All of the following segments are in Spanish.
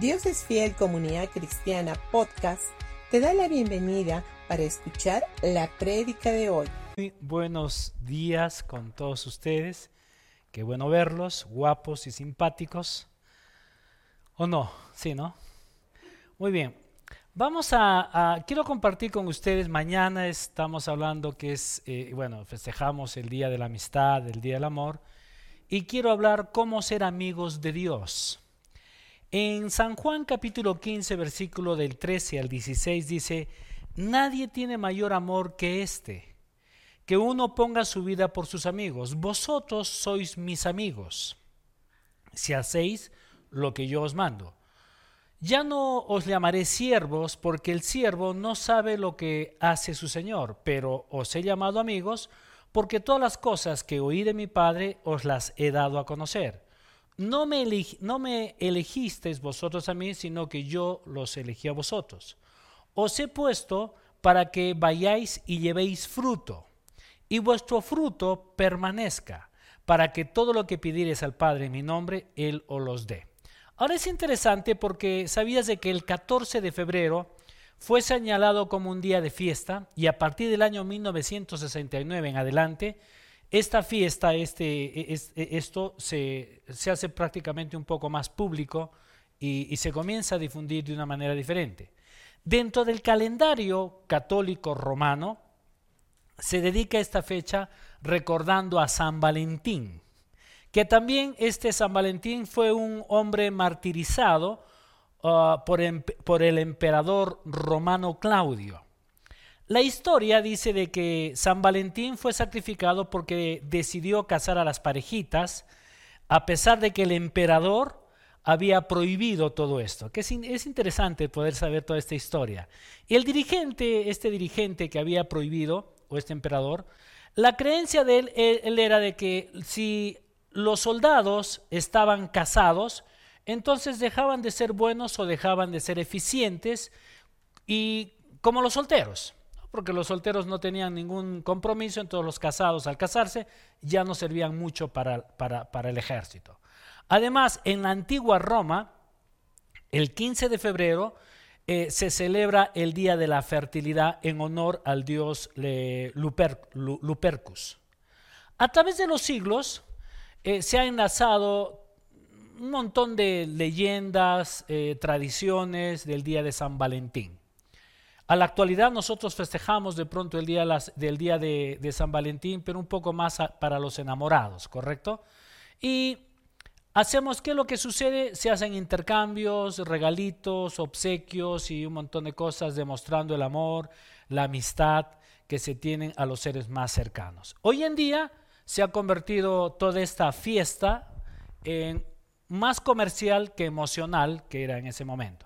Dios es Fiel Comunidad Cristiana Podcast te da la bienvenida para escuchar la prédica de hoy. Muy buenos días con todos ustedes. Qué bueno verlos, guapos y simpáticos. ¿O no? Sí, ¿no? Muy bien. Vamos a, quiero compartir con ustedes, mañana estamos hablando que es, eh, bueno, festejamos el Día de la Amistad, el Día del Amor, y quiero hablar cómo ser amigos de Dios. En San Juan capítulo 15, versículo del 13 al 16 dice, Nadie tiene mayor amor que este, que uno ponga su vida por sus amigos. Vosotros sois mis amigos, si hacéis lo que yo os mando. Ya no os llamaré siervos, porque el siervo no sabe lo que hace su Señor, pero os he llamado amigos, porque todas las cosas que oí de mi Padre os las he dado a conocer no me, no me elegisteis vosotros a mí, sino que yo los elegí a vosotros. Os he puesto para que vayáis y llevéis fruto, y vuestro fruto permanezca, para que todo lo que pidiereis al Padre en mi nombre, Él os los dé. Ahora es interesante porque sabías de que el 14 de febrero fue señalado como un día de fiesta y a partir del año 1969 en adelante esta fiesta, este, e, e, esto se, hace prácticamente un poco más público y, se comienza a difundir de una manera diferente. Dentro del calendario católico romano se dedica esta fecha recordando a San Valentín, que también este San Valentín fue un hombre martirizado ah, por, por el emperador romano Claudio. La historia dice de que San Valentín fue sacrificado porque decidió casar a las parejitas, a pesar de que el emperador había prohibido todo esto. Que es, interesante poder saber toda esta historia. Y el dirigente, este dirigente que había prohibido, o este emperador, la creencia de él, él era de que si los soldados estaban casados, entonces dejaban de ser buenos o dejaban de ser eficientes y como los solteros porque los solteros no tenían ningún compromiso, entonces los casados al casarse ya no servían mucho para, para, el ejército. Además, en la antigua Roma, el 15 de febrero eh, se celebra el Día de la Fertilidad en honor al dios Lupercus. A través de los siglos eh, se ha enlazado un montón de leyendas, eh, tradiciones del Día de San Valentín. A la actualidad nosotros festejamos de pronto el día del día de, San Valentín, pero un poco más para los enamorados, ¿correcto? Y hacemos, ¿qué es lo que sucede? Se hacen intercambios, regalitos, obsequios y un montón de cosas demostrando el amor, la amistad que se tienen a los seres más cercanos. Hoy en día se ha convertido toda esta fiesta en más comercial que emocional que era en ese momento.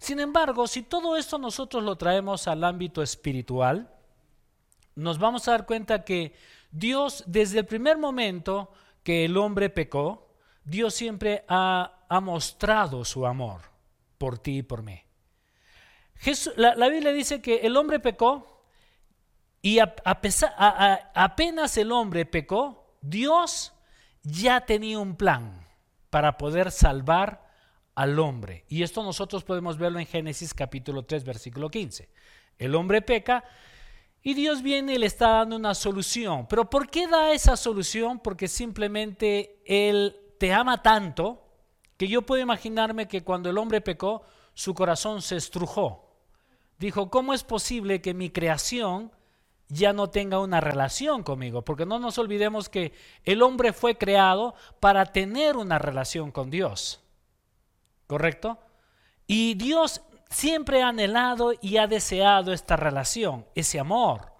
Sin embargo, si todo esto nosotros lo traemos al ámbito espiritual, nos vamos a dar cuenta que Dios, desde el primer momento que el hombre pecó, Dios siempre ha, mostrado su amor por ti y por mí. la, Biblia dice que el hombre pecó y apenas el hombre pecó, Dios ya tenía un plan para poder salvar al hombre. Y esto nosotros podemos verlo en Génesis capítulo 3, versículo 15. El hombre peca y Dios viene y le está dando una solución. Pero ¿por qué da esa solución? Porque simplemente Él te ama tanto que yo puedo imaginarme que cuando el hombre pecó, su corazón se estrujó. Dijo, ¿cómo es posible que mi creación ya no tenga una relación conmigo? Porque no nos olvidemos que el hombre fue creado para tener una relación con Dios. ¿Correcto? Y Dios siempre ha anhelado y ha deseado esta relación, ese amor.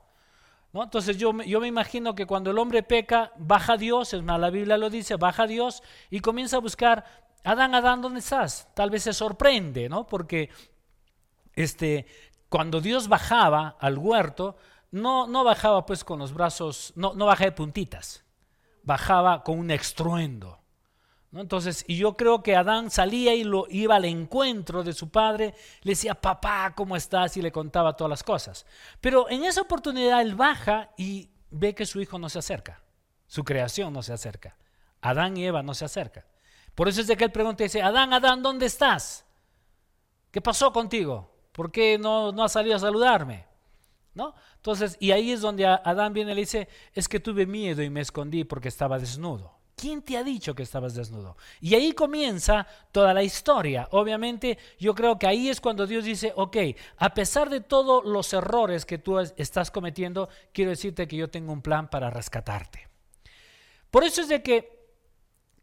¿no? Entonces yo, yo me imagino que cuando el hombre peca, baja Dios, es más, la Biblia lo dice, baja Dios y comienza a buscar, Adán, Adán, ¿dónde estás? Tal vez se sorprende, ¿no? Porque este, cuando Dios bajaba al huerto, no, no bajaba pues con los brazos, no, no bajaba de puntitas, bajaba con un estruendo. Entonces, y yo creo que Adán salía y lo iba al encuentro de su padre, le decía, papá, ¿cómo estás? Y le contaba todas las cosas. Pero en esa oportunidad él baja y ve que su hijo no se acerca, su creación no se acerca, Adán y Eva no se acercan. Por eso es de que él pregunta y dice, Adán, Adán, ¿dónde estás? ¿Qué pasó contigo? ¿Por qué no, no has salido a saludarme? ¿No? Entonces, y ahí es donde Adán viene y le dice, es que tuve miedo y me escondí porque estaba desnudo. ¿Quién te ha dicho que estabas desnudo? Y ahí comienza toda la historia. Obviamente, yo creo que ahí es cuando Dios dice, ok, a pesar de todos los errores que tú estás cometiendo, quiero decirte que yo tengo un plan para rescatarte. Por eso es de que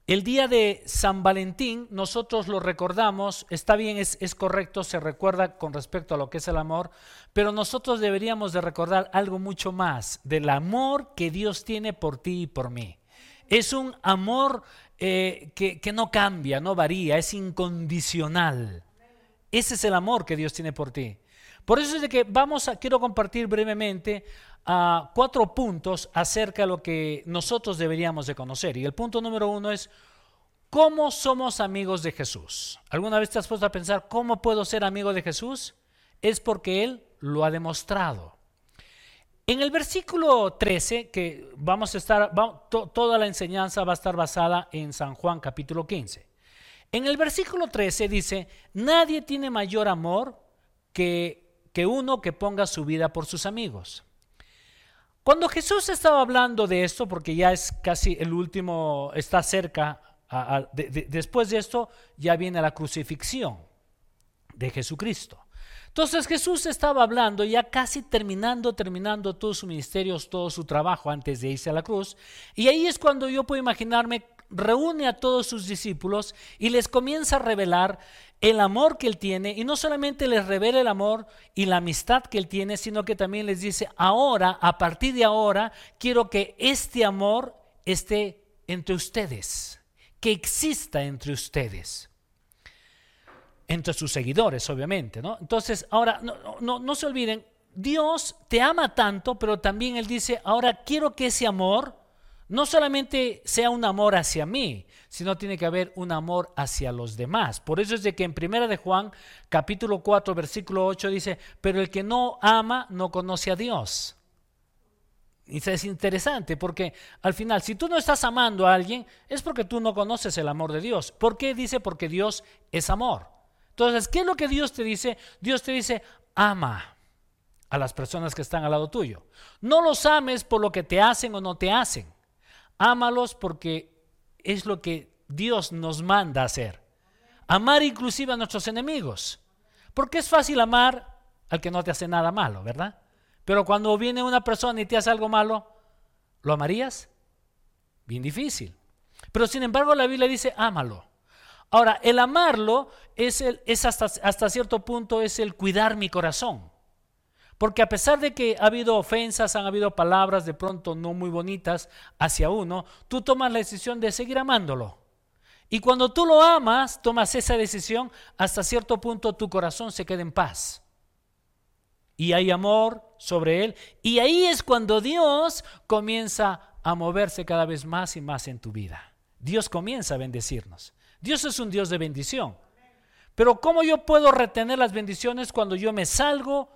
el día de San Valentín nosotros lo recordamos, está bien, es, es, correcto, se recuerda con respecto a lo que es el amor, pero nosotros deberíamos de recordar algo mucho más del amor que Dios tiene por ti y por mí. Es un amor eh, que, que no cambia, no varía, es incondicional. Ese es el amor que Dios tiene por ti. Por eso es de que vamos a, quiero compartir brevemente a cuatro puntos acerca de lo que nosotros deberíamos de conocer. Y el punto número uno es, ¿cómo somos amigos de Jesús? ¿Alguna vez te has puesto a pensar, ¿cómo puedo ser amigo de Jesús? Es porque Él lo ha demostrado. En el versículo 13, que vamos a estar, toda la enseñanza va a estar basada en San Juan capítulo 15. En el versículo 13 dice, nadie tiene mayor amor que, que uno que ponga su vida por sus amigos. Cuando Jesús estaba hablando de esto, porque ya es casi el último, está cerca, después de esto ya viene la crucifixión de Jesucristo. Entonces Jesús estaba hablando, ya casi terminando, terminando todo su ministerio, todo su trabajo antes de irse a la cruz. Y ahí es cuando yo puedo imaginarme, reúne a todos sus discípulos y les comienza a revelar el amor que Él tiene, y no solamente les revela el amor y la amistad que Él tiene, sino que también les dice, ahora, a partir de ahora, quiero que este amor esté entre ustedes, que exista entre ustedes, entre sus seguidores, obviamente, ¿no? Entonces, ahora, no, no, no se olviden, Dios te ama tanto, pero también Él dice, ahora quiero que ese amor no solamente sea un amor hacia mí, sino tiene que haber un amor hacia los demás. Por eso es de que en Primera de Juan, capítulo 4, versículo 8 dice, pero el que no ama no conoce a Dios. Y es interesante porque al final, si tú no estás amando a alguien, es porque tú no conoces el amor de Dios. ¿Por qué dice? Porque Dios es amor. Entonces, ¿qué es lo que Dios te dice? Dios te dice, ama a las personas que están al lado tuyo. No los ames por lo que te hacen o no te hacen. Ámalos porque es lo que Dios nos manda hacer. Amar inclusive a nuestros enemigos. Porque es fácil amar al que no te hace nada malo, ¿verdad? Pero cuando viene una persona y te hace algo malo, ¿lo amarías? Bien difícil. Pero sin embargo la Biblia dice, ámalo. Ahora, el amarlo es, hasta cierto punto es el cuidar mi corazón. Porque a pesar de que ha habido ofensas, han habido palabras de pronto no muy bonitas hacia uno, tú tomas la decisión de seguir amándolo. Y cuando tú lo amas, tomas esa decisión, hasta cierto punto tu corazón se queda en paz. Y hay amor sobre él. Y ahí es cuando Dios comienza a moverse cada vez más y más en tu vida. Dios comienza a bendecirnos. Dios es un Dios de bendición. Pero ¿cómo yo puedo retener las bendiciones cuando yo me salgo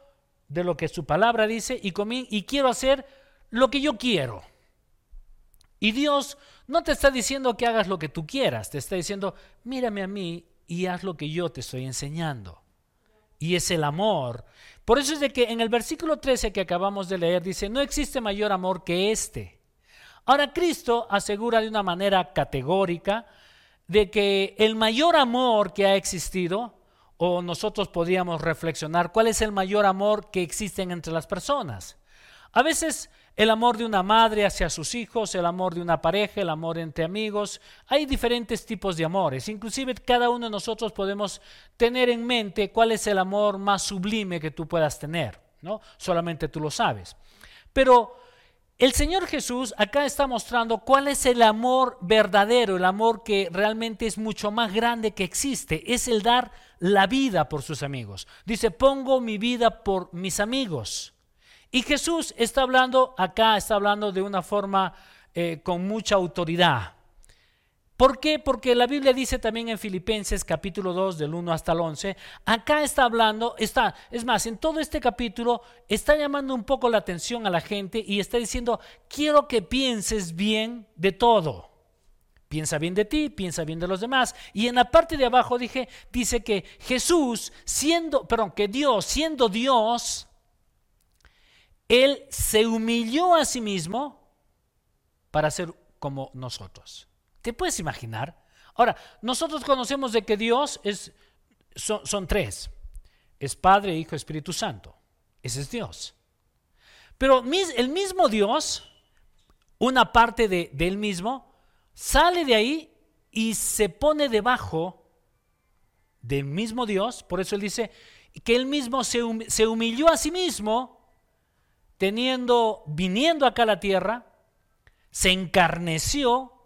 de lo que su palabra dice y, y quiero hacer lo que yo quiero. Y Dios no te está diciendo que hagas lo que tú quieras, te está diciendo, mírame a mí y haz lo que yo te estoy enseñando. Y es el amor. Por eso es de que en el versículo 13 que acabamos de leer dice, no existe mayor amor que este. Ahora Cristo asegura de una manera categórica de que el mayor amor que ha existido o nosotros podríamos reflexionar cuál es el mayor amor que existe entre las personas. A veces el amor de una madre hacia sus hijos, el amor de una pareja, el amor entre amigos, hay diferentes tipos de amores. Inclusive cada uno de nosotros podemos tener en mente cuál es el amor más sublime que tú puedas tener, ¿no? Solamente tú lo sabes. Pero el Señor Jesús acá está mostrando cuál es el amor verdadero, el amor que realmente es mucho más grande que existe, es el dar la vida por sus amigos. Dice, pongo mi vida por mis amigos. Y Jesús está hablando acá, está hablando de una forma eh, con mucha autoridad. ¿Por qué? Porque la Biblia dice también en Filipenses capítulo 2 del 1 hasta el 11, acá está hablando, está, es más, en todo este capítulo está llamando un poco la atención a la gente y está diciendo, quiero que pienses bien de todo. Piensa bien de ti, piensa bien de los demás. Y en la parte de abajo dije, dice que Jesús, siendo, perdón, que Dios, siendo Dios, Él se humilló a sí mismo para ser como nosotros. ¿Te puedes imaginar? Ahora, nosotros conocemos de que Dios es, son, tres. Es Padre, Hijo, Espíritu Santo. Ese es Dios. Pero el mismo Dios, una parte de, él mismo, sale de ahí y se pone debajo del mismo Dios. Por eso él dice que él mismo se, se humilló a sí mismo, teniendo, viniendo acá a la tierra, se encarneció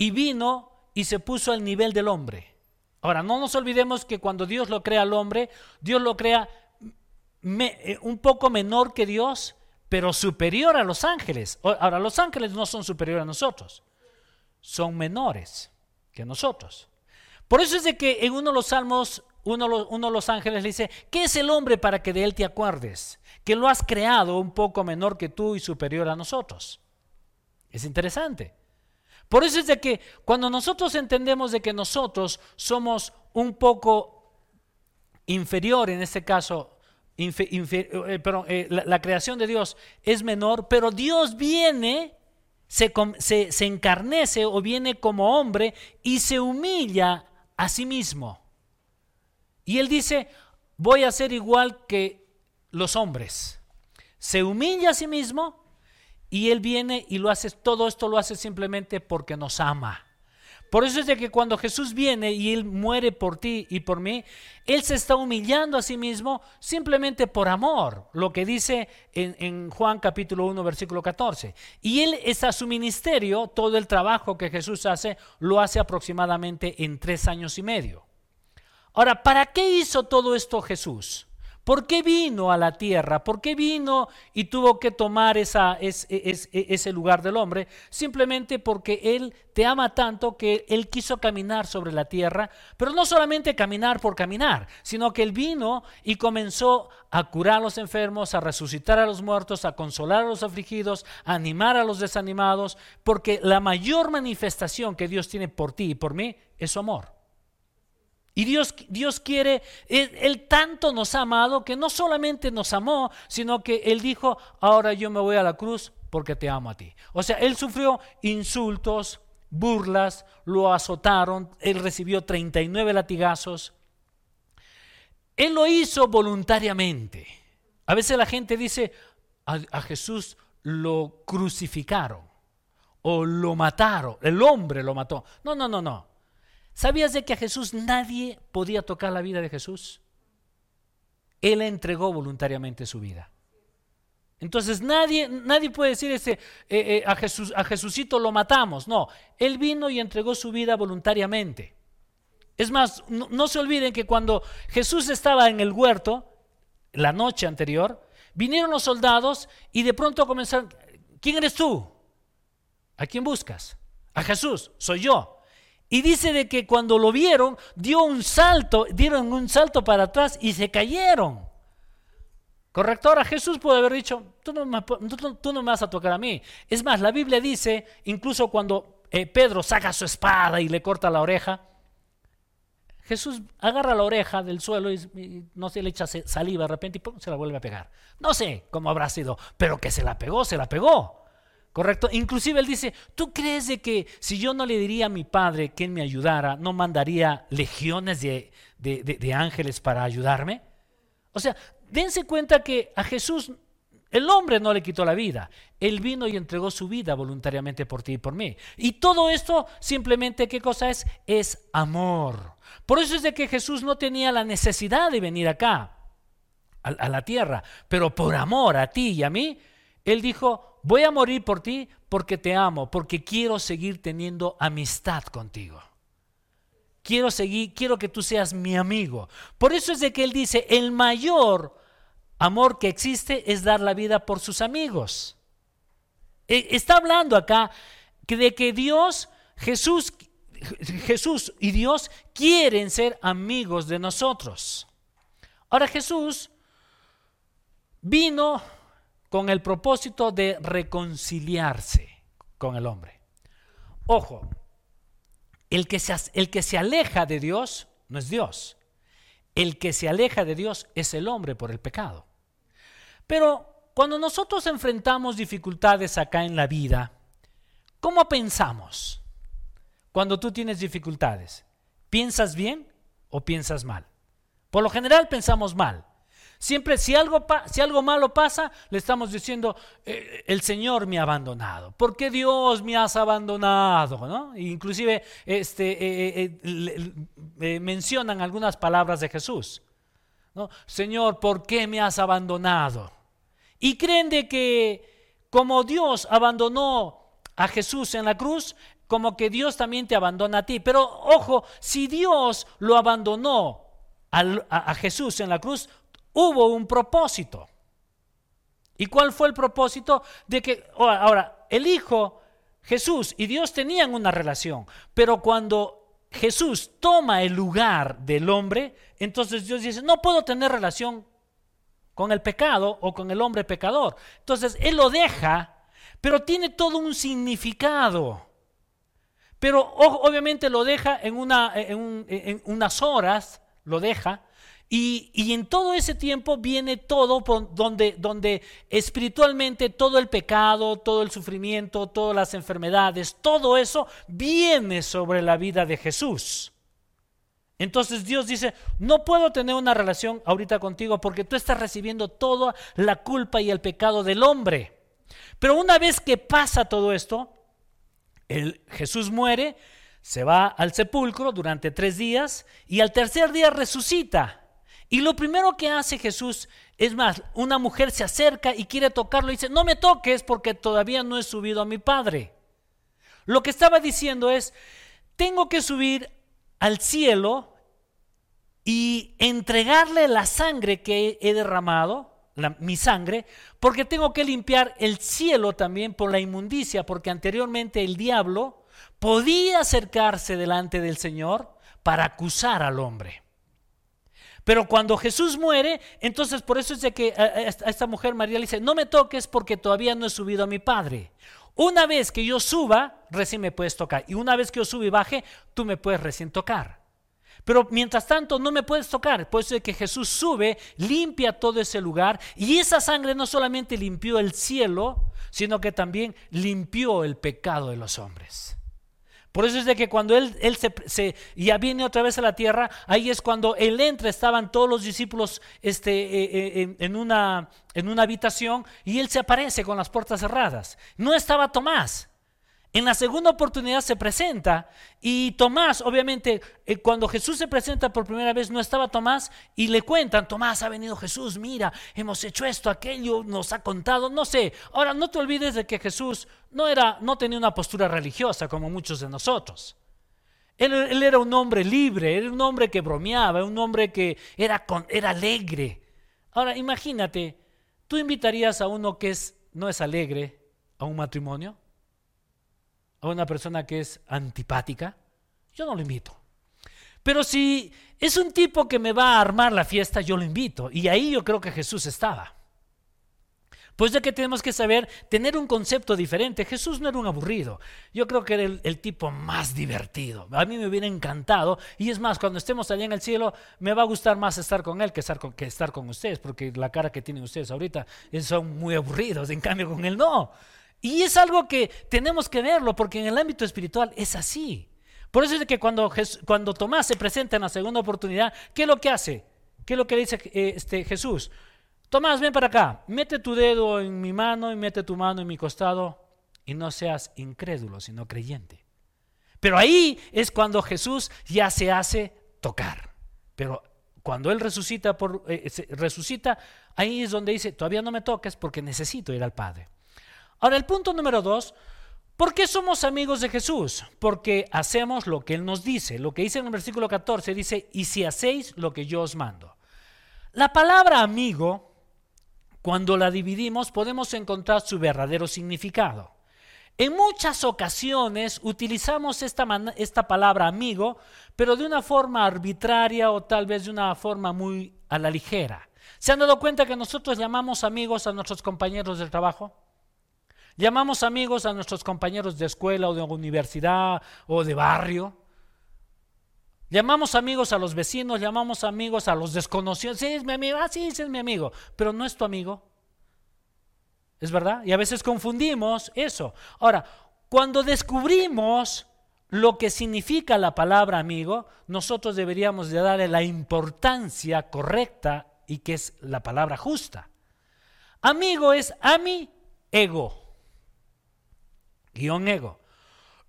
y vino y se puso al nivel del hombre. Ahora, no nos olvidemos que cuando Dios lo crea al hombre, Dios lo crea eh, un poco menor que Dios, pero superior a los ángeles. Ahora, los ángeles no son superiores a nosotros, son menores que nosotros. Por eso es de que en uno de los salmos, uno, uno de los ángeles le dice, ¿qué es el hombre para que de él te acuerdes? Que lo has creado un poco menor que tú y superior a nosotros. Es interesante. Por eso es de que cuando nosotros entendemos de que nosotros somos un poco inferior, en este caso, eh, pero, eh, la, creación de Dios es menor, pero Dios viene, se, se, encarnece o viene como hombre y se humilla a sí mismo. Y él dice, voy a ser igual que los hombres. Se humilla a sí mismo y él viene y lo hace, todo esto lo hace simplemente porque nos ama. Por eso es de que cuando Jesús viene y Él muere por ti y por mí, Él se está humillando a sí mismo simplemente por amor, lo que dice en, Juan capítulo 1, versículo 14. Y Él está su ministerio, todo el trabajo que Jesús hace, lo hace aproximadamente en tres años y medio. Ahora, ¿para qué hizo todo esto Jesús? ¿Por qué vino a la tierra? ¿Por qué vino y tuvo que tomar esa, ese lugar del hombre? Simplemente porque Él te ama tanto que Él quiso caminar sobre la tierra, pero no solamente caminar por caminar, sino que Él vino y comenzó a curar a los enfermos, a resucitar a los muertos, a consolar a los afligidos, a animar a los desanimados, porque la mayor manifestación que Dios tiene por ti y por mí es su amor. Y Dios, Dios quiere, él, tanto nos ha amado que no solamente nos amó, sino que Él dijo, ahora yo me voy a la cruz porque te amo a ti. O sea, Él sufrió insultos, burlas, lo azotaron, Él recibió 39 latigazos. Él lo hizo voluntariamente. A veces la gente dice, a Jesús lo crucificaron o lo mataron, el hombre lo mató. No, no, no, no. ¿Sabías de que a Jesús nadie podía tocar la vida de Jesús? Él entregó voluntariamente su vida. Entonces nadie, nadie puede decir este, eh, eh, a, Jesús, a Jesucito lo matamos. No, Él vino y entregó su vida voluntariamente. Es más, no se olviden que cuando Jesús estaba en el huerto, la noche anterior, vinieron los soldados y de pronto comenzaron, ¿quién eres tú? ¿A quién buscas? A Jesús, soy yo. Y dice de que cuando lo vieron, dio un salto, dieron un salto para atrás y se cayeron. Correcto, ahora Jesús puede haber dicho, tú no, me, vas a tocar a mí. Es más, la Biblia dice, incluso cuando eh, Pedro saca su espada y le corta la oreja, Jesús agarra la oreja del suelo y, no se le echa saliva de repente y se la vuelve a pegar. No sé cómo habrá sido, pero que se la pegó, se la pegó. ¿Correcto? Inclusive él dice, ¿tú crees de que si yo no le diría a mi padre que me ayudara, no mandaría legiones de, de, ángeles para ayudarme? O sea, dense cuenta que a Jesús el hombre no le quitó la vida. Él vino y entregó su vida voluntariamente por ti y por mí. Y todo esto simplemente, ¿qué cosa es? Es amor. Por eso es de que Jesús no tenía la necesidad de venir acá, a la tierra. Pero por amor a ti y a mí, Él dijo, voy a morir por ti porque te amo, porque quiero seguir teniendo amistad contigo. Quiero seguir, quiero que tú seas mi amigo. Por eso es de que él dice, el mayor amor que existe es dar la vida por sus amigos. E, está hablando acá de que Dios, Jesús, Jesús y Dios quieren ser amigos de nosotros. Ahora Jesús vino con el propósito de reconciliarse con el hombre. Ojo, el que, se, el que se aleja de Dios no es Dios. El que se aleja de Dios es el hombre por el pecado. Pero cuando nosotros enfrentamos dificultades acá en la vida, ¿cómo pensamos? Cuando tú tienes dificultades, ¿piensas bien o piensas mal? Por lo general pensamos mal. Siempre si algo, si algo malo pasa, le estamos diciendo, eh, el Señor me ha abandonado. ¿Por qué Dios me has abandonado? ¿no? Inclusive este, eh, eh, mencionan algunas palabras de Jesús. ¿no? Señor, ¿por qué me has abandonado? Y creen de que como Dios abandonó a Jesús en la cruz, como que Dios también te abandona a ti. Pero ojo, si Dios lo abandonó a Jesús en la cruz, hubo un propósito. ¿Y cuál fue el propósito? De que, ahora, el Hijo, Jesús y Dios tenían una relación, pero cuando Jesús toma el lugar del hombre, entonces Dios dice, no puedo tener relación con el pecado o con el hombre pecador. Entonces Él lo deja, pero tiene todo un significado. Pero obviamente lo deja en, en unas horas, lo deja, y, en todo ese tiempo viene todo donde, donde espiritualmente todo el pecado, todo el sufrimiento, todas las enfermedades, todo eso viene sobre la vida de Jesús. Entonces Dios dice, no puedo tener una relación ahorita contigo porque tú estás recibiendo toda la culpa y el pecado del hombre. Pero una vez que pasa todo esto, el, Jesús muere, se va al sepulcro durante tres días y al tercer día resucita. Y lo primero que hace Jesús, es más, una mujer se acerca y quiere tocarlo y dice, no me toques porque todavía no he subido a mi Padre. Lo que estaba diciendo es, tengo que subir al cielo y entregarle la sangre que he derramado, mi sangre, porque tengo que limpiar el cielo también por la inmundicia, porque anteriormente el diablo podía acercarse delante del Señor para acusar al hombre. Pero cuando Jesús muere, entonces por eso es de que a esta mujer María le dice, no me toques porque todavía no he subido a mi Padre. Una vez que yo suba, recién me puedes tocar. Y una vez que yo suba y baje, tú me puedes recién tocar. Pero mientras tanto no me puedes tocar. Por eso es que Jesús sube, limpia todo ese lugar. Y esa sangre no solamente limpió el cielo, sino que también limpió el pecado de los hombres. Por eso es de que cuando él, él se, ya viene otra vez a la tierra, ahí es cuando él entra, estaban todos los discípulos este, eh, eh, una, en una habitación y él se aparece con las puertas cerradas. No estaba Tomás. En la segunda oportunidad se presenta y Tomás, obviamente, eh, cuando Jesús se presenta por primera vez, no estaba Tomás y le cuentan, Tomás, ha venido Jesús, mira, hemos hecho esto, aquello, nos ha contado, no sé. Ahora, no te olvides de que Jesús no, era, no tenía una postura religiosa como muchos de nosotros. Él, era un hombre libre, era un hombre que bromeaba, un hombre que era, era alegre. Ahora, imagínate, ¿tú invitarías a uno que es, no es alegre a un matrimonio? A una persona que es antipática, yo no lo invito. Pero si es un tipo que me va a armar la fiesta, yo lo invito. Y ahí yo creo que Jesús estaba. Pues ya que tenemos que saber tener un concepto diferente. Jesús no era un aburrido. Yo creo que era el, tipo más divertido. A mí me hubiera encantado. Y es más, cuando estemos allá en el cielo, me va a gustar más estar con Él que estar con, que estar con ustedes. Porque la cara que tienen ustedes ahorita son muy aburridos. En cambio, con Él no. Y es algo que tenemos que verlo, porque en el ámbito espiritual es así. Por eso es que cuando, cuando Tomás se presenta en la segunda oportunidad, ¿qué es lo que hace? ¿Qué es lo que dice eh, este, Jesús? Tomás, ven para acá, mete tu dedo en mi mano y mete tu mano en mi costado y no seas incrédulo, sino creyente. Pero ahí es cuando Jesús ya se hace tocar. Pero cuando Él resucita, por, eh, resucita, ahí es donde dice, todavía no me toques porque necesito ir al Padre. Ahora, el punto número dos, ¿por qué somos amigos de Jesús? Porque hacemos lo que Él nos dice. Lo que dice en el versículo 14 dice, y si hacéis lo que yo os mando. La palabra amigo, cuando la dividimos, podemos encontrar su verdadero significado. En muchas ocasiones utilizamos esta, esta, palabra amigo, pero de una forma arbitraria o tal vez de una forma muy a la ligera. ¿Se han dado cuenta que nosotros llamamos amigos a nuestros compañeros del trabajo? Llamamos amigos a nuestros compañeros de escuela o de universidad o de barrio. Llamamos amigos a los vecinos, llamamos amigos a los desconocidos. Sí, es mi amigo, ah, sí, es mi amigo, pero no es tu amigo. ¿Es verdad? Y a veces confundimos eso. Ahora, cuando descubrimos lo que significa la palabra amigo, nosotros deberíamos de darle la importancia correcta y que es la palabra justa. Amigo es ami ego, guion ego,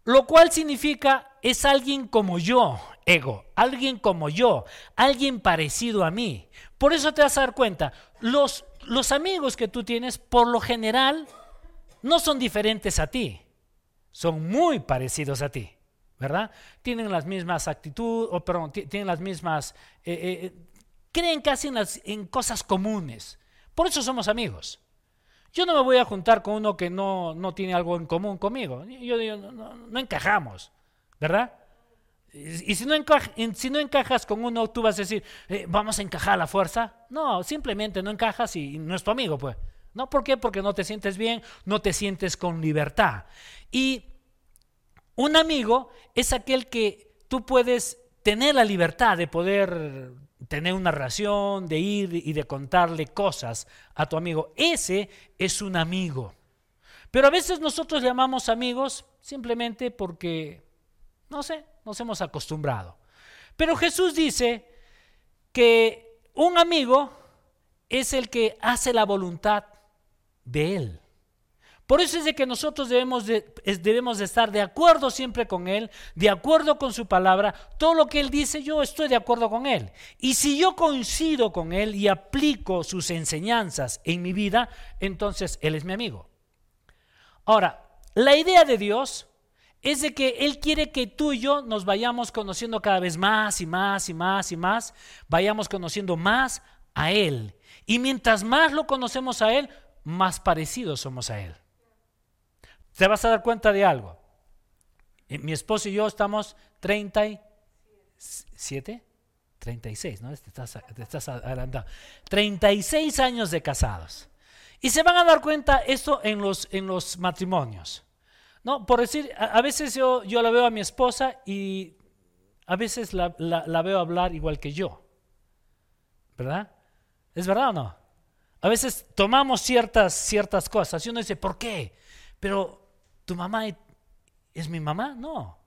lo cual significa es alguien como yo, ego, alguien como yo, alguien parecido a mí. Por eso te vas a dar cuenta, los, los amigos que tú tienes por lo general no son diferentes a ti, son muy parecidos a ti. ¿verdad? Tienen las mismas actitudes, o perdón, tienen las mismas, eh, eh, eh, creen casi en, en cosas comunes. Por eso somos amigos. Yo no me voy a juntar con uno que no, no tiene algo en común conmigo. Yo digo, no, encajamos, ¿verdad? Y si no, no encajas con uno, tú vas a decir, vamos a encajar a la fuerza. No, simplemente no encajas y, y no es tu amigo, pues. ¿No? ¿Por qué? Porque no te sientes bien, no te sientes con libertad. Y un amigo es aquel que tú puedes tener la libertad de poder tener una relación, de ir y de contarle cosas a tu amigo. Ese es un amigo. Pero a veces nosotros llamamos amigos simplemente porque, no sé, nos hemos acostumbrado. Pero Jesús dice que un amigo es el que hace la voluntad de Él. Por eso es de que nosotros debemos de, debemos de estar de acuerdo siempre con Él, de acuerdo con su palabra. Todo lo que Él dice, yo estoy de acuerdo con Él. Y si yo coincido con Él y aplico sus enseñanzas en mi vida, entonces Él es mi amigo. Ahora, la idea de Dios es de que Él quiere que tú y yo nos vayamos conociendo cada vez más y más y más y más, vayamos conociendo más a Él. Y mientras más lo conocemos a Él, más parecidos somos a Él te vas a dar cuenta de algo. Eh, mi esposo y yo estamos 37, 36, ¿no? Te estás, te estás adelantando. 36 años de casados. Y se van a dar cuenta esto en los, en los matrimonios. ¿No? Por decir, a, veces yo, yo la veo a mi esposa y a veces la, la, veo hablar igual que yo. ¿Verdad? ¿Es verdad o no? A veces tomamos ciertas, ciertas cosas y uno dice, ¿por qué? Pero ¿Tu mamá es mi mamá? No.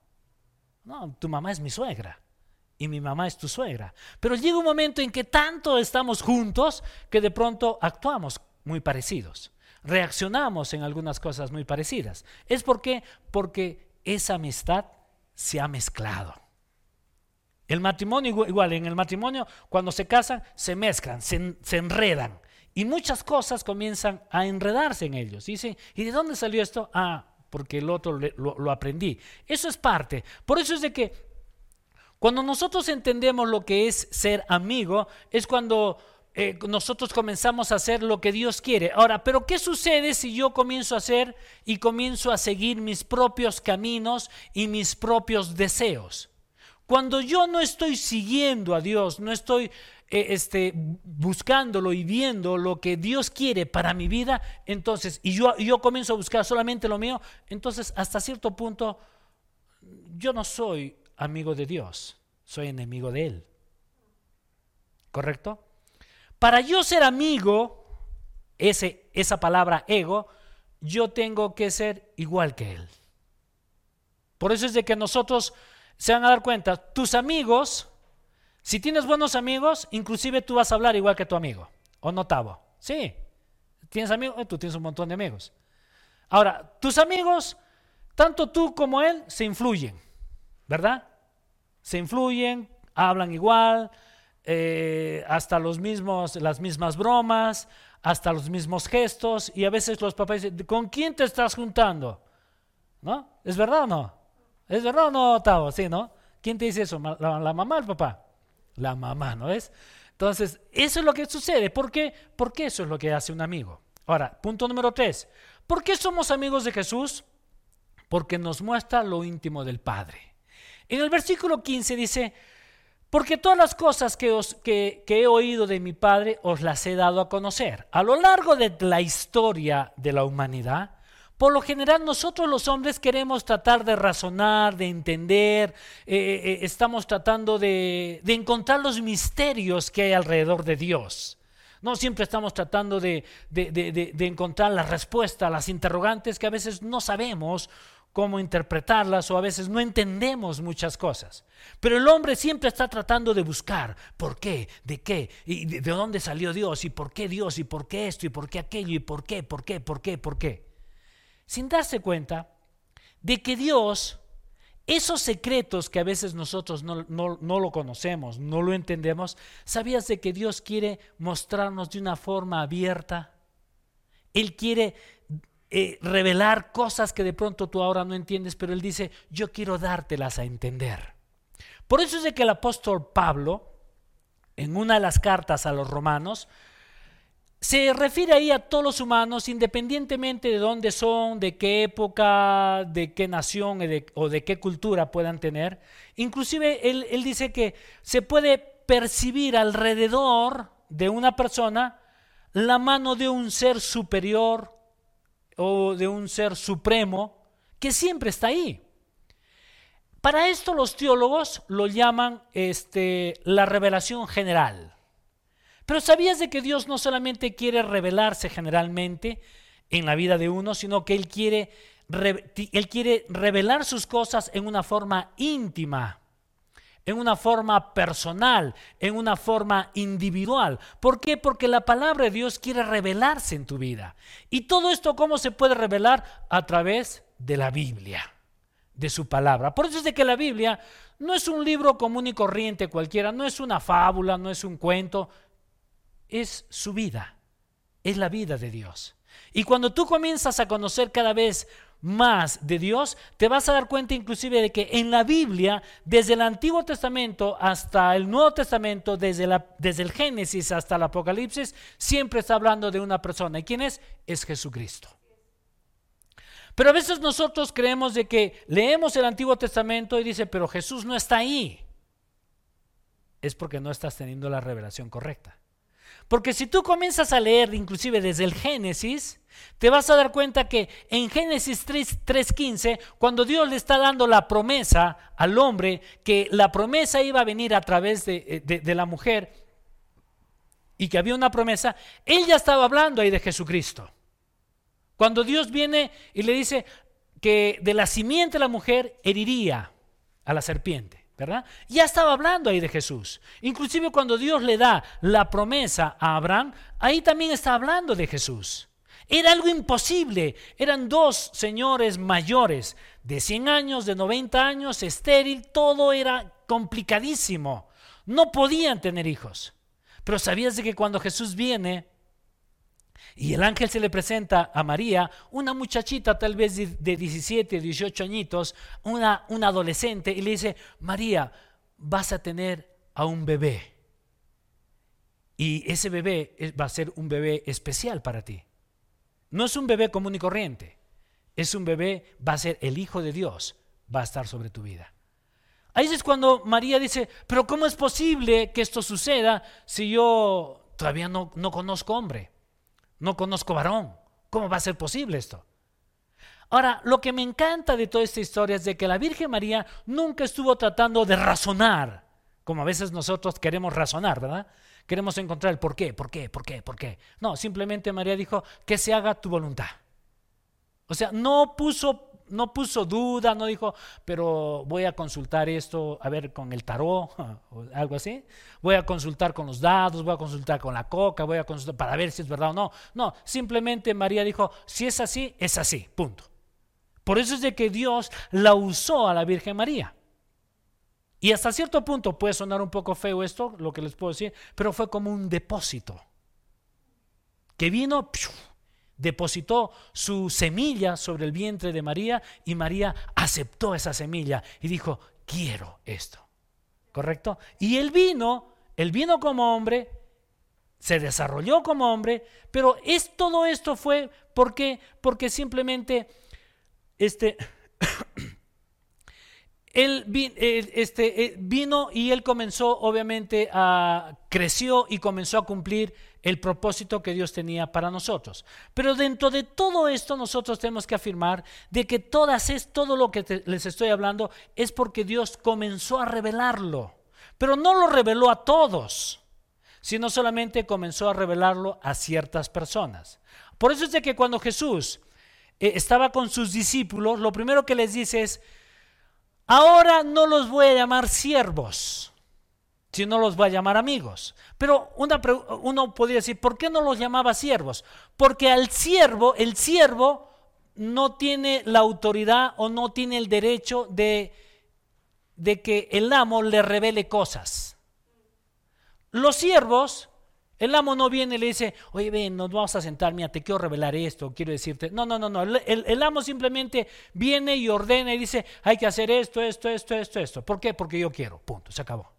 No, tu mamá es mi suegra. Y mi mamá es tu suegra. Pero llega un momento en que tanto estamos juntos que de pronto actuamos muy parecidos. Reaccionamos en algunas cosas muy parecidas. ¿Es por qué? Porque esa amistad se ha mezclado. El matrimonio igual, en el matrimonio cuando se casan se mezclan, se, enredan y muchas cosas comienzan a enredarse en ellos. Dice, ¿y de dónde salió esto? Ah, porque el otro lo, aprendí. Eso es parte. Por eso es de que cuando nosotros entendemos lo que es ser amigo, es cuando eh, nosotros comenzamos a hacer lo que Dios quiere. Ahora, pero ¿qué sucede si yo comienzo a hacer y comienzo a seguir mis propios caminos y mis propios deseos? Cuando yo no estoy siguiendo a Dios, no estoy eh, este, buscándolo y viendo lo que Dios quiere para mi vida, entonces, y yo, yo comienzo a buscar solamente lo mío, entonces hasta cierto punto yo no soy amigo de Dios, soy enemigo de Él. ¿Correcto? Para yo ser amigo, ese, esa palabra ego, yo tengo que ser igual que Él. Por eso es de que nosotros se van a dar cuenta, tus amigos si tienes buenos amigos, inclusive tú vas a hablar igual que tu amigo. ¿O no, Tavo? Sí. ¿Tienes amigos? Eh, tú tienes un montón de amigos. Ahora, tus amigos, tanto tú como él, se influyen, ¿verdad? Se influyen, hablan igual, eh, hasta los mismos, las mismas bromas, hasta los mismos gestos, y a veces los papás dicen, ¿con quién te estás juntando? ¿No? ¿Es verdad o no? ¿Es verdad o no, Tavo? Sí, ¿no? ¿Quién te dice eso? ¿La, la mamá o el papá? La mamá, ¿no es? Entonces, eso es lo que sucede. ¿Por qué? Porque eso es lo que hace un amigo. Ahora, punto número tres. ¿Por qué somos amigos de Jesús? Porque nos muestra lo íntimo del Padre. En el versículo 15 dice, porque todas las cosas que, os, que, que, he oído de mi Padre os las he dado a conocer. A lo largo de la historia de la humanidad, Por lo general nosotros los hombres queremos tratar de razonar, de entender, eh, eh, eh, estamos tratando de, encontrar los misterios que hay alrededor de Dios. No siempre estamos tratando de, de, encontrar la respuesta a las interrogantes que a veces no sabemos cómo interpretarlas o a veces no entendemos muchas cosas. Pero el hombre siempre está tratando de buscar por qué, de qué, y de dónde salió Dios, y por qué Dios, y por qué esto, y por qué aquello, y por qué, por qué, por qué, por qué sin darse cuenta de que Dios, esos secretos que a veces nosotros no, lo conocemos, no lo entendemos, ¿sabías de que Dios quiere mostrarnos de una forma abierta? Él quiere eh, revelar cosas que de pronto tú ahora no entiendes, pero Él dice, yo quiero dártelas a entender. Por eso es de que el apóstol Pablo, en una de las cartas a los romanos, se refiere ahí a todos los humanos, independientemente de dónde son, de qué época, de qué nación o de qué cultura puedan tener. Inclusive él, él dice que se puede percibir alrededor de una persona la mano de un ser superior o de un ser supremo que siempre está ahí. Para esto los teólogos lo llaman este, la revelación general. Pero ¿sabías de que Dios no solamente quiere revelarse generalmente en la vida de uno, sino que Él quiere, Él quiere revelar sus cosas en una forma íntima? en una forma personal, en una forma individual. ¿Por qué? Porque la palabra de Dios quiere revelarse en tu vida. ¿Y todo esto cómo se puede revelar? A través de la Biblia, de su palabra. Por eso es de que la Biblia no es un libro común y corriente cualquiera, no es una fábula, no es un cuento, es su vida, es la vida de Dios. Y cuando tú comienzas a conocer cada vez más de Dios, te vas a dar cuenta inclusive de que en la Biblia, desde el Antiguo Testamento hasta el Nuevo Testamento, desde, el Génesis hasta el Apocalipsis, siempre está hablando de una persona. ¿Y quién es? Es Jesucristo. Pero a veces nosotros creemos de que leemos el Antiguo Testamento y dice, pero Jesús no está ahí. Es porque no estás teniendo la revelación correcta. Porque si tú comienzas a leer inclusive desde el Génesis, te vas a dar cuenta que en Génesis 3.15, cuando Dios le está dando la promesa al hombre, que la promesa iba a venir a través de, de la mujer y que había una promesa, él ya estaba hablando ahí de Jesucristo. Cuando Dios viene y le dice que de la simiente la mujer heriría a la serpiente. ¿Verdad? Ya estaba hablando ahí de Jesús. Inclusive cuando Dios le da la promesa a Abraham, ahí también está hablando de Jesús. Era algo imposible. Eran dos señores mayores, de 100 años, de 90 años, estéril, todo era complicadísimo. No podían tener hijos. Pero sabías de que cuando Jesús viene, y el ángel se le presenta a María, una muchachita tal vez de 17, 18 añitos, una, una adolescente, y le dice, María, vas a tener a un bebé. Y ese bebé va a ser un bebé especial para ti. No es un bebé común y corriente. Es un bebé, va a ser el Hijo de Dios, va a estar sobre tu vida. Ahí es cuando María dice, pero ¿cómo es posible que esto suceda si yo todavía no, no conozco hombre? No conozco varón. ¿Cómo va a ser posible esto? Ahora, lo que me encanta de toda esta historia es de que la Virgen María nunca estuvo tratando de razonar, como a veces nosotros queremos razonar, ¿verdad? Queremos encontrar el por qué, por qué, por qué, por qué. No, simplemente María dijo que se haga tu voluntad. O sea, no puso no puso duda, no dijo, pero voy a consultar esto, a ver, con el tarot o algo así. Voy a consultar con los dados, voy a consultar con la coca, voy a consultar para ver si es verdad o no. No, simplemente María dijo, si es así, es así, punto. Por eso es de que Dios la usó a la Virgen María. Y hasta cierto punto puede sonar un poco feo esto, lo que les puedo decir, pero fue como un depósito que vino depositó su semilla sobre el vientre de María y María aceptó esa semilla y dijo, quiero esto. ¿Correcto? Y él vino, él vino como hombre, se desarrolló como hombre, pero es todo esto fue porque porque simplemente este él este, vino y él comenzó, obviamente, a creció y comenzó a cumplir el propósito que Dios tenía para nosotros. Pero dentro de todo esto nosotros tenemos que afirmar de que todas es todo lo que les estoy hablando es porque Dios comenzó a revelarlo, pero no lo reveló a todos, sino solamente comenzó a revelarlo a ciertas personas. Por eso es de que cuando Jesús eh, estaba con sus discípulos, lo primero que les dice es Ahora no los voy a llamar siervos, sino los voy a llamar amigos. Pero uno podría decir, ¿por qué no los llamaba siervos? Porque al siervo, el siervo no tiene la autoridad o no tiene el derecho de, de que el amo le revele cosas. Los siervos el amo no viene y le dice, oye, ven, nos vamos a sentar, mira, te quiero revelar esto, quiero decirte. No, no, no, no. El, amo simplemente viene y ordena y dice, hay que hacer esto, esto, esto, esto, esto. ¿Por qué? Porque yo quiero. Punto, se acabó.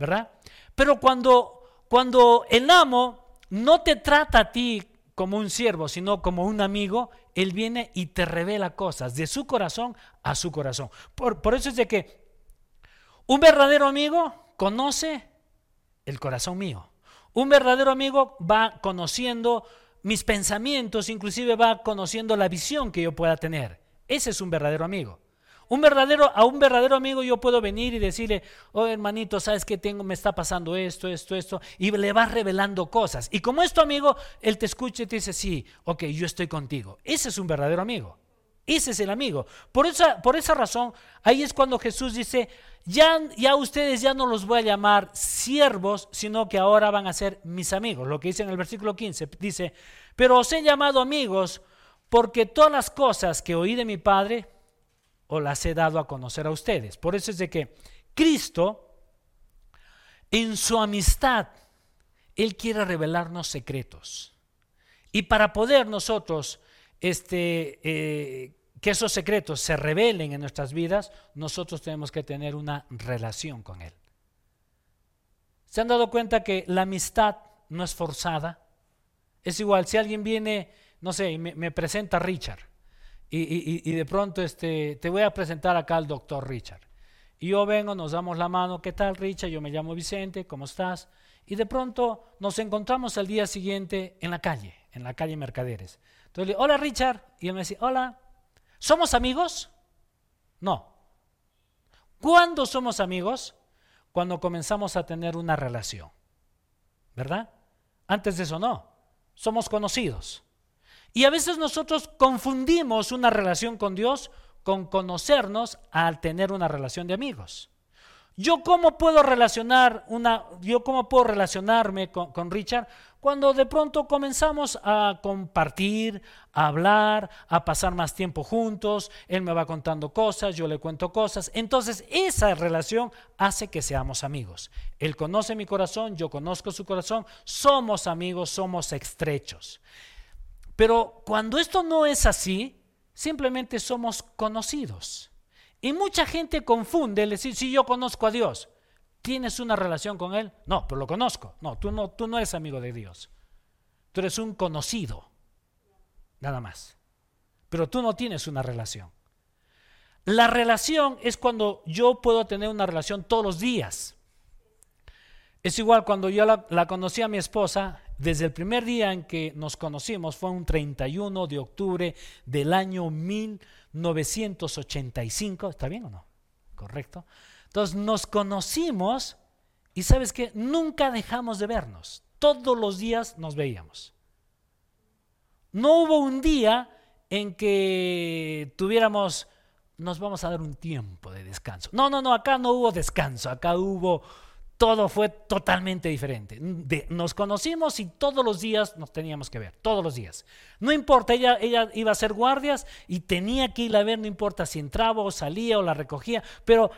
¿Verdad? Pero cuando, cuando el amo no te trata a ti como un siervo, sino como un amigo, él viene y te revela cosas de su corazón a su corazón. Por, por eso es de que un verdadero amigo conoce el corazón mío. Un verdadero amigo va conociendo mis pensamientos, inclusive va conociendo la visión que yo pueda tener. Ese es un verdadero amigo. Un verdadero, a un verdadero amigo yo puedo venir y decirle, oh hermanito, ¿sabes qué tengo? Me está pasando esto, esto, esto. Y le vas revelando cosas. Y como es tu amigo, él te escucha y te dice, sí, ok, yo estoy contigo. Ese es un verdadero amigo. Ese es el amigo. Por esa, por esa razón, ahí es cuando Jesús dice, ya, ya ustedes ya no los voy a llamar siervos, sino que ahora van a ser mis amigos. Lo que dice en el versículo 15, dice, pero os he llamado amigos porque todas las cosas que oí de mi Padre, os las he dado a conocer a ustedes. Por eso es de que Cristo, en su amistad, Él quiere revelarnos secretos. Y para poder nosotros este, eh, que esos secretos se revelen en nuestras vidas, nosotros tenemos que tener una relación con Él. ¿Se han dado cuenta que la amistad no es forzada? Es igual, si alguien viene, no sé, y me, presenta a Richard, y, de pronto este, te voy a presentar acá al doctor Richard. Y yo vengo, nos damos la mano, ¿qué tal Richard? Yo me llamo Vicente, ¿cómo estás? Y de pronto nos encontramos al día siguiente en la calle, en la calle Mercaderes. Entonces le digo, hola Richard, y él me dice, hola, ¿Somos amigos? No. ¿Cuándo somos amigos? Cuando comenzamos a tener una relación. ¿Verdad? Antes de eso no. Somos conocidos. Y a veces nosotros confundimos una relación con Dios con conocernos al tener una relación de amigos. Yo cómo puedo relacionar una, yo cómo puedo relacionarme con, Richard cuando de pronto comenzamos a compartir, a hablar, a pasar más tiempo juntos, él me va contando cosas, yo le cuento cosas, entonces esa relación hace que seamos amigos. Él conoce mi corazón, yo conozco su corazón, somos amigos, somos estrechos. Pero cuando esto no es así, simplemente somos conocidos. Y mucha gente confunde el decir, si yo conozco a Dios, ¿tienes una relación con Él? No, pero lo conozco. No, tú no, tú no eres amigo de Dios. Tú eres un conocido, nada más. Pero tú no tienes una relación. La relación es cuando yo puedo tener una relación todos los días. Es igual cuando yo la, la, conocí a mi esposa, desde el primer día en que nos conocimos, fue un 31 de octubre del año 1900. 985, ¿está bien o no? Correcto. Entonces nos conocimos y sabes que nunca dejamos de vernos. Todos los días nos veíamos. No hubo un día en que tuviéramos, nos vamos a dar un tiempo de descanso. No, no, no, acá no hubo descanso, acá hubo todo fue totalmente diferente. nos conocimos y todos los días nos teníamos que ver, todos los días. No importa, ella, ella iba a hacer guardias y tenía que ir a ver, no importa si entraba o salía o la recogía, pero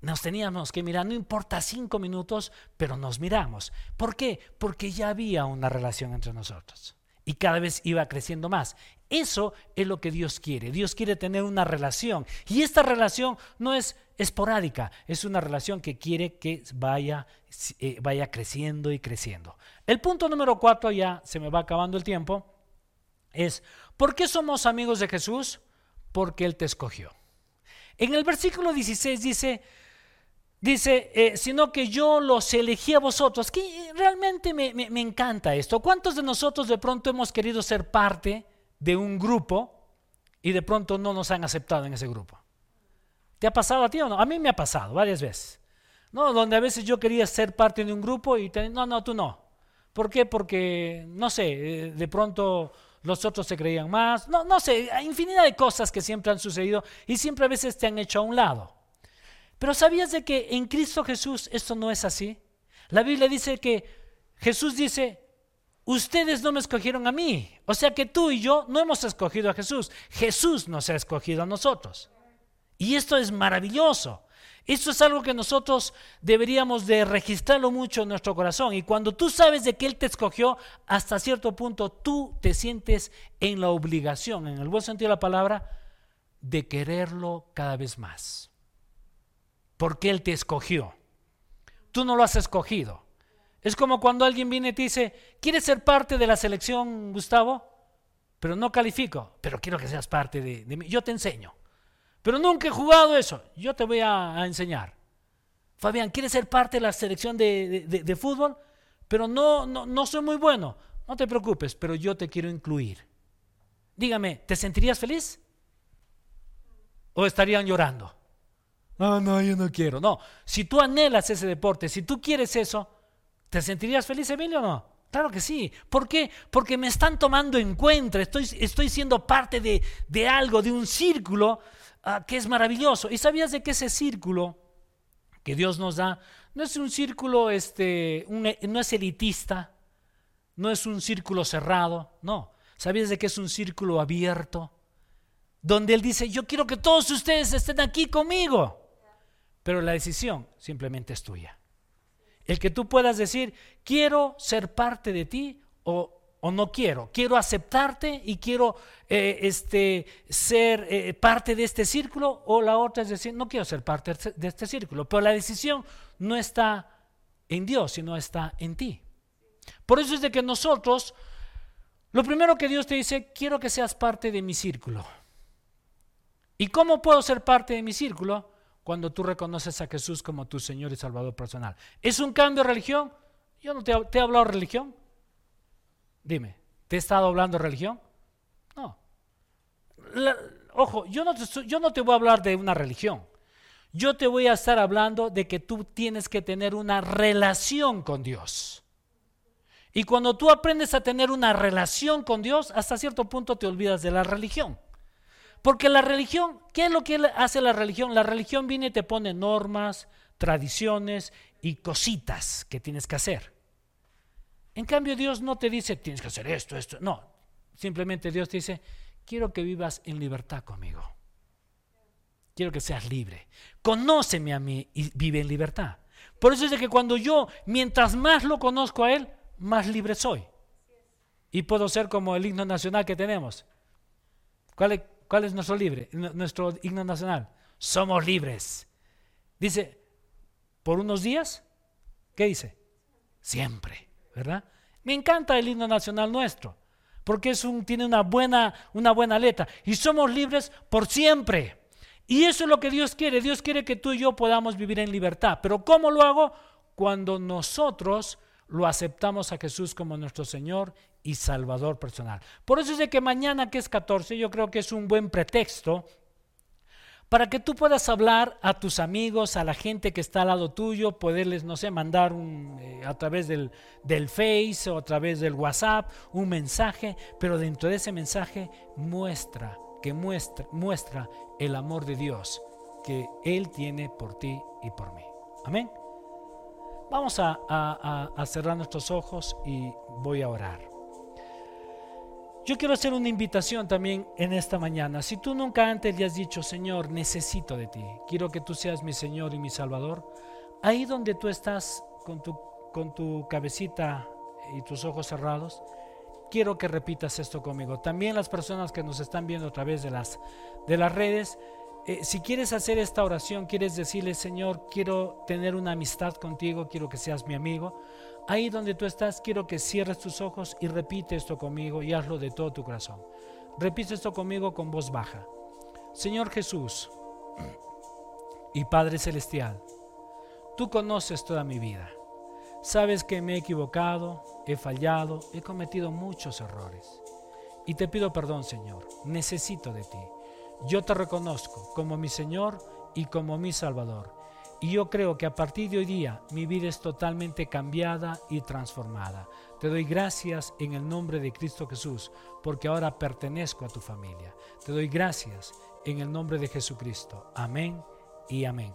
nos teníamos que mirar, no importa cinco minutos, pero nos miramos. ¿Por qué? Porque ya había una relación entre nosotros y cada vez iba creciendo más. Eso es lo que Dios quiere. Dios quiere tener una relación. Y esta relación no es esporádica, es una relación que quiere que vaya, eh, vaya creciendo y creciendo. El punto número cuatro, ya se me va acabando el tiempo, es, ¿por qué somos amigos de Jesús? Porque Él te escogió. En el versículo 16 dice, dice, eh, sino que yo los elegí a vosotros, que realmente me, me encanta esto. ¿Cuántos de nosotros de pronto hemos querido ser parte de un grupo y de pronto no nos han aceptado en ese grupo? ¿Te ha pasado a ti o no? A mí me ha pasado varias veces. ¿no? Donde a veces yo quería ser parte de un grupo y te, no, no, tú no. ¿Por qué? Porque, no sé, eh, de pronto los otros se creían más. No, no sé, hay infinidad de cosas que siempre han sucedido y siempre a veces te han hecho a un lado. Pero ¿sabías de que en Cristo Jesús esto no es así? La Biblia dice que Jesús dice, ustedes no me escogieron a mí. O sea que tú y yo no hemos escogido a Jesús. Jesús nos ha escogido a nosotros. Y esto es maravilloso. Esto es algo que nosotros deberíamos de registrarlo mucho en nuestro corazón. Y cuando tú sabes de que Él te escogió, hasta cierto punto tú te sientes en la obligación, en el buen sentido de la palabra, de quererlo cada vez más. Porque Él te escogió. Tú no lo has escogido. Es como cuando alguien viene y te dice, ¿quieres ser parte de la selección, Gustavo? Pero no califico, pero quiero que seas parte de, de mí. Yo te enseño. Pero nunca he jugado eso. Yo te voy a, enseñar. Fabián, ¿quieres ser parte de la selección de, fútbol? Pero no, no, no soy muy bueno. No te preocupes, pero yo te quiero incluir. Dígame, ¿te sentirías feliz? ¿O estarían llorando? No, no, yo no quiero. No, si tú anhelas ese deporte, si tú quieres eso, ¿te sentirías feliz, Emilio, o no? Claro que sí. ¿Por qué? Porque me están tomando en cuenta, estoy, estoy siendo parte de, de algo, de un círculo Ah, que es maravilloso. ¿Y sabías de que ese círculo que Dios nos da no es un círculo, este, no es elitista, no es un círculo cerrado, no. ¿Sabías de que es un círculo abierto? Donde Él dice, yo quiero que todos ustedes estén aquí conmigo. Pero la decisión simplemente es tuya. El que tú puedas decir, quiero ser parte de ti o o no quiero. Quiero aceptarte y quiero eh, este, ser eh, parte de este círculo o la otra es decir, no quiero ser parte de este círculo. Pero la decisión no está en Dios, sino está en ti. Por eso es de que nosotros, lo primero que Dios te dice, quiero que seas parte de mi círculo. ¿Y cómo puedo ser parte de mi círculo? Cuando tú reconoces a Jesús como tu Señor y Salvador personal. ¿Es un cambio de religión? Yo no te, te he hablado de religión. Dime, ¿te he estado hablando religión? No. ojo, yo no, te, yo no te voy a hablar de una religión. Yo te voy a estar hablando de que tú tienes que tener una relación con Dios. Y cuando tú aprendes a tener una relación con Dios, hasta cierto punto te olvidas de la religión. Porque la religión, ¿qué es lo que hace la religión? La religión viene y te pone normas, tradiciones y cositas que tienes que hacer. En cambio, Dios no te dice, tienes que hacer esto, esto. No, simplemente Dios te dice, quiero que vivas en libertad conmigo. Quiero que seas libre. Conóceme a mí y vive en libertad. Por eso es de que cuando yo, mientras más lo conozco a Él, más libre soy. Y puedo ser como el himno nacional que tenemos. ¿Cuál es, cuál es nuestro libre? Nuestro himno nacional. Somos libres. Dice, por unos días, ¿qué dice? Siempre. ¿Verdad? Me encanta el himno nacional nuestro, porque es un, tiene una buena, una buena letra. Y somos libres por siempre. Y eso es lo que Dios quiere. Dios quiere que tú y yo podamos vivir en libertad. Pero ¿cómo lo hago? Cuando nosotros lo aceptamos a Jesús como nuestro Señor y Salvador personal. Por eso es de que mañana, que es 14, yo creo que es un buen pretexto para que tú puedas hablar a tus amigos, a la gente que está al lado tuyo, poderles, no sé, mandar un, eh, a través del, del Face o a través del WhatsApp un mensaje, pero dentro de ese mensaje muestra, que muestra, muestra el amor de Dios que Él tiene por ti y por mí. Amén. Vamos a, a cerrar nuestros ojos y voy a orar. Yo quiero hacer una invitación también en esta mañana. Si tú nunca antes le has dicho, Señor, necesito de ti, quiero que tú seas mi Señor y mi Salvador, ahí donde tú estás con tu, con tu cabecita y tus ojos cerrados, quiero que repitas esto conmigo. También las personas que nos están viendo a través de las, de las redes, eh, si quieres hacer esta oración, quieres decirle, Señor, quiero tener una amistad contigo, quiero que seas mi amigo. Ahí donde tú estás, quiero que cierres tus ojos y repite esto conmigo y hazlo de todo tu corazón. Repite esto conmigo con voz baja. Señor Jesús, y Padre Celestial, tú conoces toda mi vida. Sabes que me he equivocado, he fallado, he cometido muchos errores. Y te pido perdón, Señor. Necesito de ti. Yo te reconozco como mi Señor y como mi Salvador. Y yo creo que a partir de hoy día mi vida es totalmente cambiada y transformada. Te doy gracias en el nombre de Cristo Jesús, porque ahora pertenezco a tu familia. Te doy gracias en el nombre de Jesucristo. Amén y amén.